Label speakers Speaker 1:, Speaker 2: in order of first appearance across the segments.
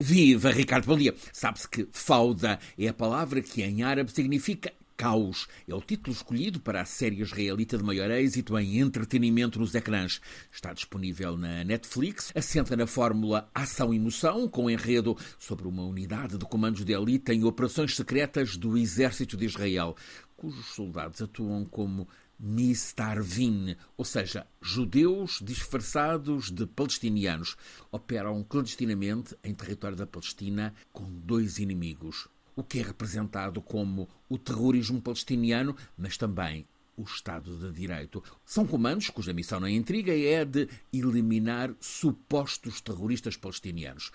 Speaker 1: Viva, Ricardo, bom dia. Sabe-se que fauda é a palavra que em árabe significa caos. É o título escolhido para a série israelita de maior êxito em entretenimento nos ecrãs. Está disponível na Netflix, assenta na fórmula ação-emoção, com enredo sobre uma unidade de comandos de elite em operações secretas do exército de Israel, cujos soldados atuam como Mistarvin, ou seja, judeus disfarçados de palestinianos, operam clandestinamente em território da Palestina com dois inimigos, o que é representado como o terrorismo palestiniano, mas também o Estado de Direito. São comandos cuja missão na intriga é de eliminar supostos terroristas palestinianos.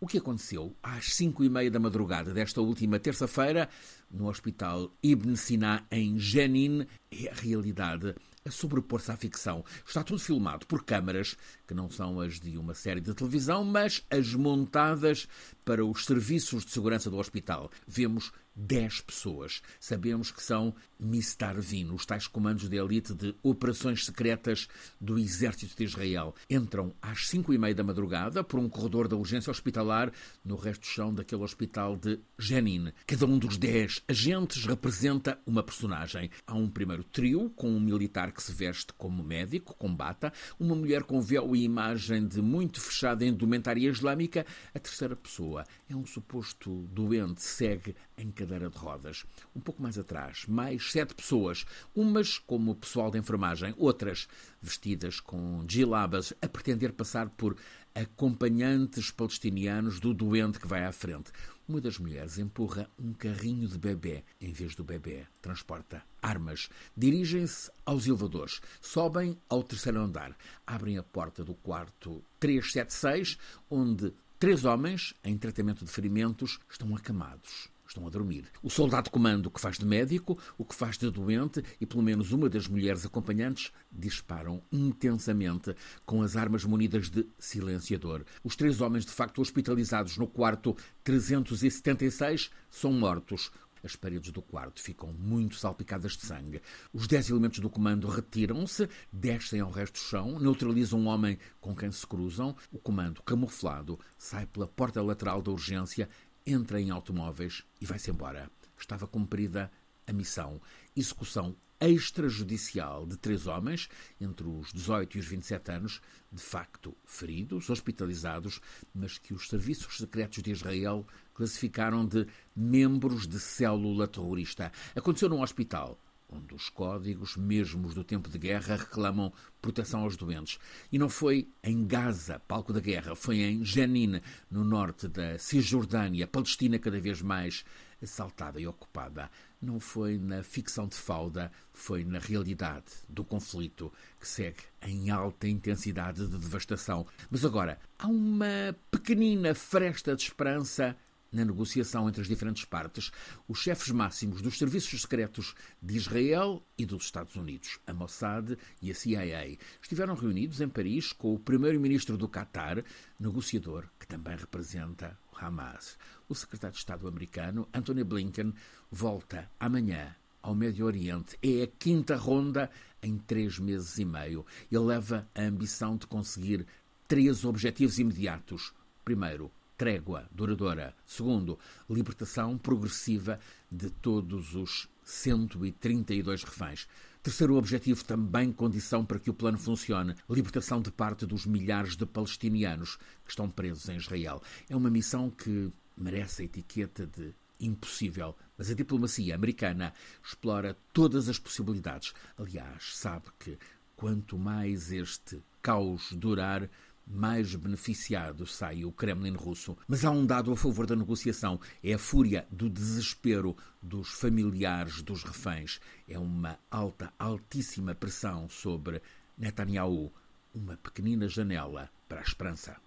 Speaker 1: O que aconteceu às cinco e meia da madrugada desta última terça-feira no Hospital Ibn Sina, em Jenin, é a realidade a sobrepor-se à ficção. Está tudo filmado por câmaras que não são as de uma série de televisão, mas as montadas para os serviços de segurança do hospital. Vemos 10 pessoas. Sabemos que são Mistarvin, os tais comandos de elite de operações secretas do exército de Israel. Entram às 5 e meia da madrugada por um corredor da urgência hospitalar no resto do chão daquele hospital de Jenin. Cada um dos 10 agentes representa uma personagem. Há um primeiro trio com um militar que se veste como médico, com bata, uma mulher com véu e imagem de muito fechada indumentária islâmica. A terceira pessoa é um suposto doente, segue em cadeira de rodas. Um pouco mais atrás, mais sete pessoas, umas como pessoal de enfermagem, outras vestidas com gilabas, a pretender passar por acompanhantes palestinianos do doente que vai à frente. Uma das mulheres empurra um carrinho de bebê. Em vez do bebê, transporta armas. Dirigem-se aos elevadores. Sobem ao terceiro andar. Abrem a porta do quarto 376, onde três homens, em tratamento de ferimentos, estão acamados estão a dormir. O soldado comando que faz de médico, o que faz de doente e pelo menos uma das mulheres acompanhantes disparam intensamente com as armas munidas de silenciador. Os três homens de facto hospitalizados no quarto 376 são mortos. As paredes do quarto ficam muito salpicadas de sangue. Os dez elementos do comando retiram-se, descem ao resto do chão, neutralizam um homem com quem se cruzam. O comando, camuflado, sai pela porta lateral da urgência entra em automóveis e vai-se embora. Estava cumprida a missão. Execução extrajudicial de três homens, entre os 18 e os 27 anos, de facto feridos, hospitalizados, mas que os serviços secretos de Israel classificaram de membros de célula terrorista. Aconteceu num hospital onde os códigos, mesmo os do tempo de guerra, reclamam proteção aos doentes. E não foi em Gaza, palco da guerra, foi em Jenin, no norte da Cisjordânia, Palestina cada vez mais assaltada e ocupada. Não foi na ficção de Fauda, foi na realidade do conflito que segue em alta intensidade de devastação. Mas agora, há uma pequenina fresta de esperança na negociação entre as diferentes partes, os chefes máximos dos serviços secretos de Israel e dos Estados Unidos, a Mossad e a CIA, estiveram reunidos em Paris com o primeiro-ministro do Qatar, negociador que também representa o Hamas. O secretário de Estado americano, Anthony Blinken, volta amanhã ao Médio Oriente. É a quinta ronda em três meses e meio. Ele leva a ambição de conseguir três objetivos imediatos. Primeiro, trégua duradoura. Segundo, libertação progressiva de todos os 132 reféns. Terceiro objetivo, também condição para que o plano funcione: libertação de parte dos milhares de palestinianos que estão presos em Israel. É uma missão que merece a etiqueta de impossível, mas a diplomacia americana explora todas as possibilidades. Aliás, sabe que quanto mais este caos durar, mais beneficiado sai o Kremlin russo. Mas há um dado a favor da negociação: é a fúria do desespero dos familiares dos reféns. É uma alta, altíssima pressão sobre Netanyahu. Uma pequenina janela para a esperança.